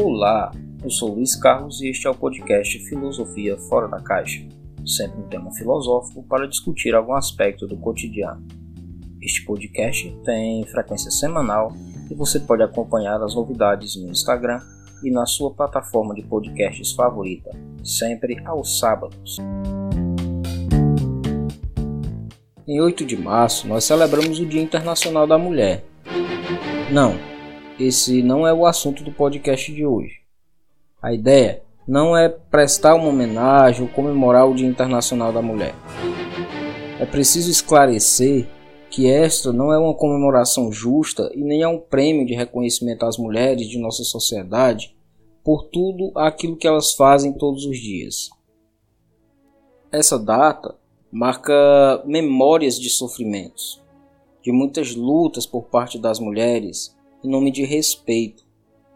Olá, eu sou Luiz Carlos e este é o podcast Filosofia Fora da Caixa, sempre um tema filosófico para discutir algum aspecto do cotidiano. Este podcast tem frequência semanal e você pode acompanhar as novidades no Instagram e na sua plataforma de podcasts favorita, sempre aos sábados. Em 8 de março, nós celebramos o Dia Internacional da Mulher. Não, esse não é o assunto do podcast de hoje. A ideia não é prestar uma homenagem ou comemorar o Dia Internacional da Mulher. É preciso esclarecer que esta não é uma comemoração justa e nem é um prêmio de reconhecimento às mulheres de nossa sociedade por tudo aquilo que elas fazem todos os dias. Essa data marca memórias de sofrimentos, de muitas lutas por parte das mulheres em nome de respeito.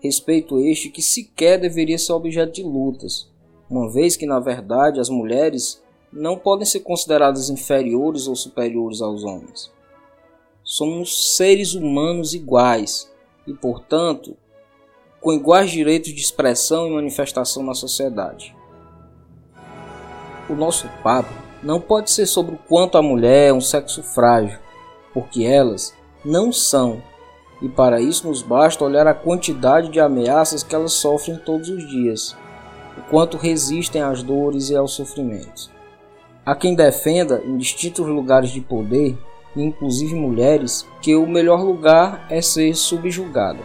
Respeito este que sequer deveria ser objeto de lutas, uma vez que na verdade as mulheres não podem ser consideradas inferiores ou superiores aos homens. Somos seres humanos iguais e, portanto, com iguais direitos de expressão e manifestação na sociedade. O nosso papo não pode ser sobre o quanto a mulher é um sexo frágil, porque elas não são, e para isso nos basta olhar a quantidade de ameaças que elas sofrem todos os dias, o quanto resistem às dores e aos sofrimentos. Há quem defenda, em distintos lugares de poder, inclusive mulheres, que o melhor lugar é ser subjugada.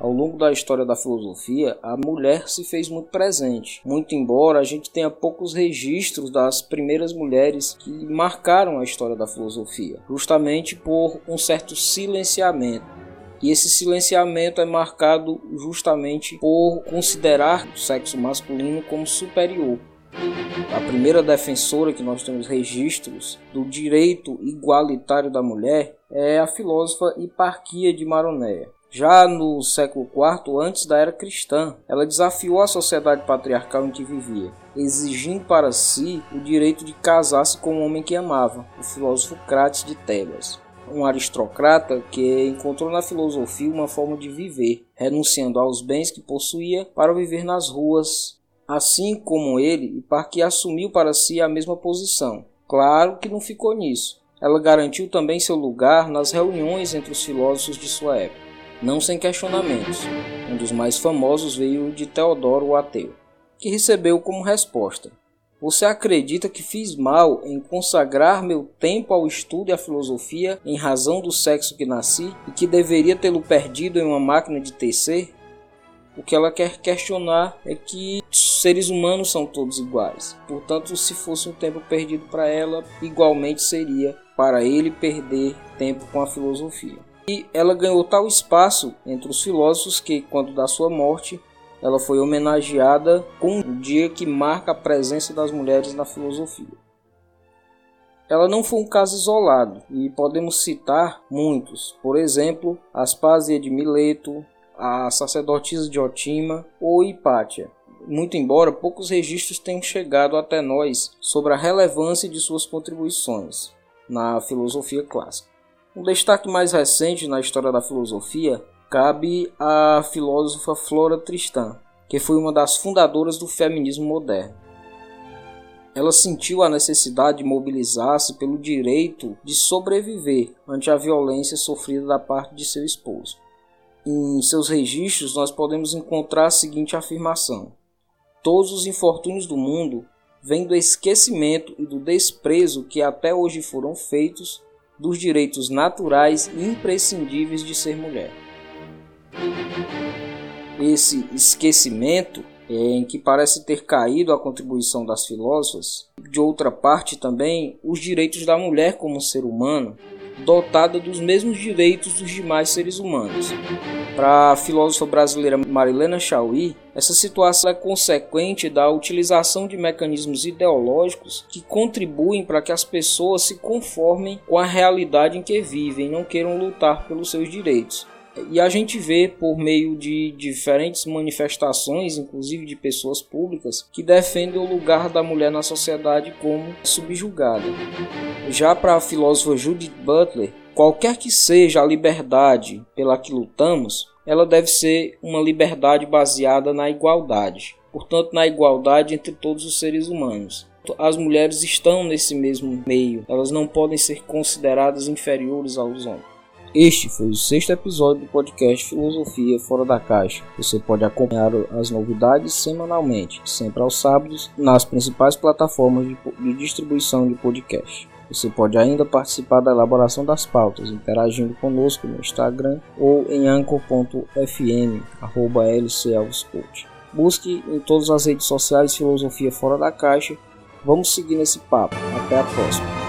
Ao longo da história da filosofia, a mulher se fez muito presente, muito embora a gente tenha poucos registros das primeiras mulheres que marcaram a história da filosofia, justamente por um certo silenciamento. E esse silenciamento é marcado justamente por considerar o sexo masculino como superior. A primeira defensora que nós temos registros do direito igualitário da mulher é a filósofa Hiparquia de Maroneia. Já no século IV, antes da era cristã, ela desafiou a sociedade patriarcal em que vivia, exigindo para si o direito de casar-se com o homem que amava, o filósofo Crates de Tebas, um aristocrata que encontrou na filosofia uma forma de viver, renunciando aos bens que possuía para viver nas ruas. Assim como ele, Hiparquia assumiu para si a mesma posição. Claro que não ficou nisso. Ela garantiu também seu lugar nas reuniões entre os filósofos de sua época não sem questionamentos. Um dos mais famosos veio de Teodoro o Ateu, que recebeu como resposta: Você acredita que fiz mal em consagrar meu tempo ao estudo e à filosofia em razão do sexo que nasci e que deveria tê-lo perdido em uma máquina de tecer? O que ela quer questionar é que seres humanos são todos iguais. Portanto, se fosse um tempo perdido para ela, igualmente seria para ele perder tempo com a filosofia. E ela ganhou tal espaço entre os filósofos que, quando da sua morte, ela foi homenageada com o dia que marca a presença das mulheres na filosofia. Ela não foi um caso isolado e podemos citar muitos, por exemplo, Aspásia de Mileto, a sacerdotisa de Otima ou Hipátia. Muito embora poucos registros tenham chegado até nós sobre a relevância de suas contribuições na filosofia clássica. Um destaque mais recente na história da filosofia cabe à filósofa Flora Tristan, que foi uma das fundadoras do feminismo moderno. Ela sentiu a necessidade de mobilizar-se pelo direito de sobreviver ante a violência sofrida da parte de seu esposo. Em seus registros, nós podemos encontrar a seguinte afirmação: Todos os infortúnios do mundo vêm do esquecimento e do desprezo que até hoje foram feitos dos direitos naturais e imprescindíveis de ser mulher. Esse esquecimento é em que parece ter caído a contribuição das filósofas, de outra parte também os direitos da mulher como ser humano, dotada dos mesmos direitos dos demais seres humanos. Para a filósofa brasileira Marilena Chauí, essa situação é consequente da utilização de mecanismos ideológicos que contribuem para que as pessoas se conformem com a realidade em que vivem e não queiram lutar pelos seus direitos. E a gente vê por meio de diferentes manifestações, inclusive de pessoas públicas, que defendem o lugar da mulher na sociedade como subjugada. Já para a filósofa Judith Butler, qualquer que seja a liberdade pela que lutamos, ela deve ser uma liberdade baseada na igualdade, portanto, na igualdade entre todos os seres humanos. As mulheres estão nesse mesmo meio, elas não podem ser consideradas inferiores aos homens. Este foi o sexto episódio do podcast Filosofia Fora da Caixa. Você pode acompanhar as novidades semanalmente, sempre aos sábados, nas principais plataformas de, distribuição de podcast. Você pode ainda participar da elaboração das pautas, interagindo conosco no Instagram ou em anchor.fm, arroba Busque em todas as redes sociais Filosofia Fora da Caixa. Vamos seguir nesse papo. Até a próxima.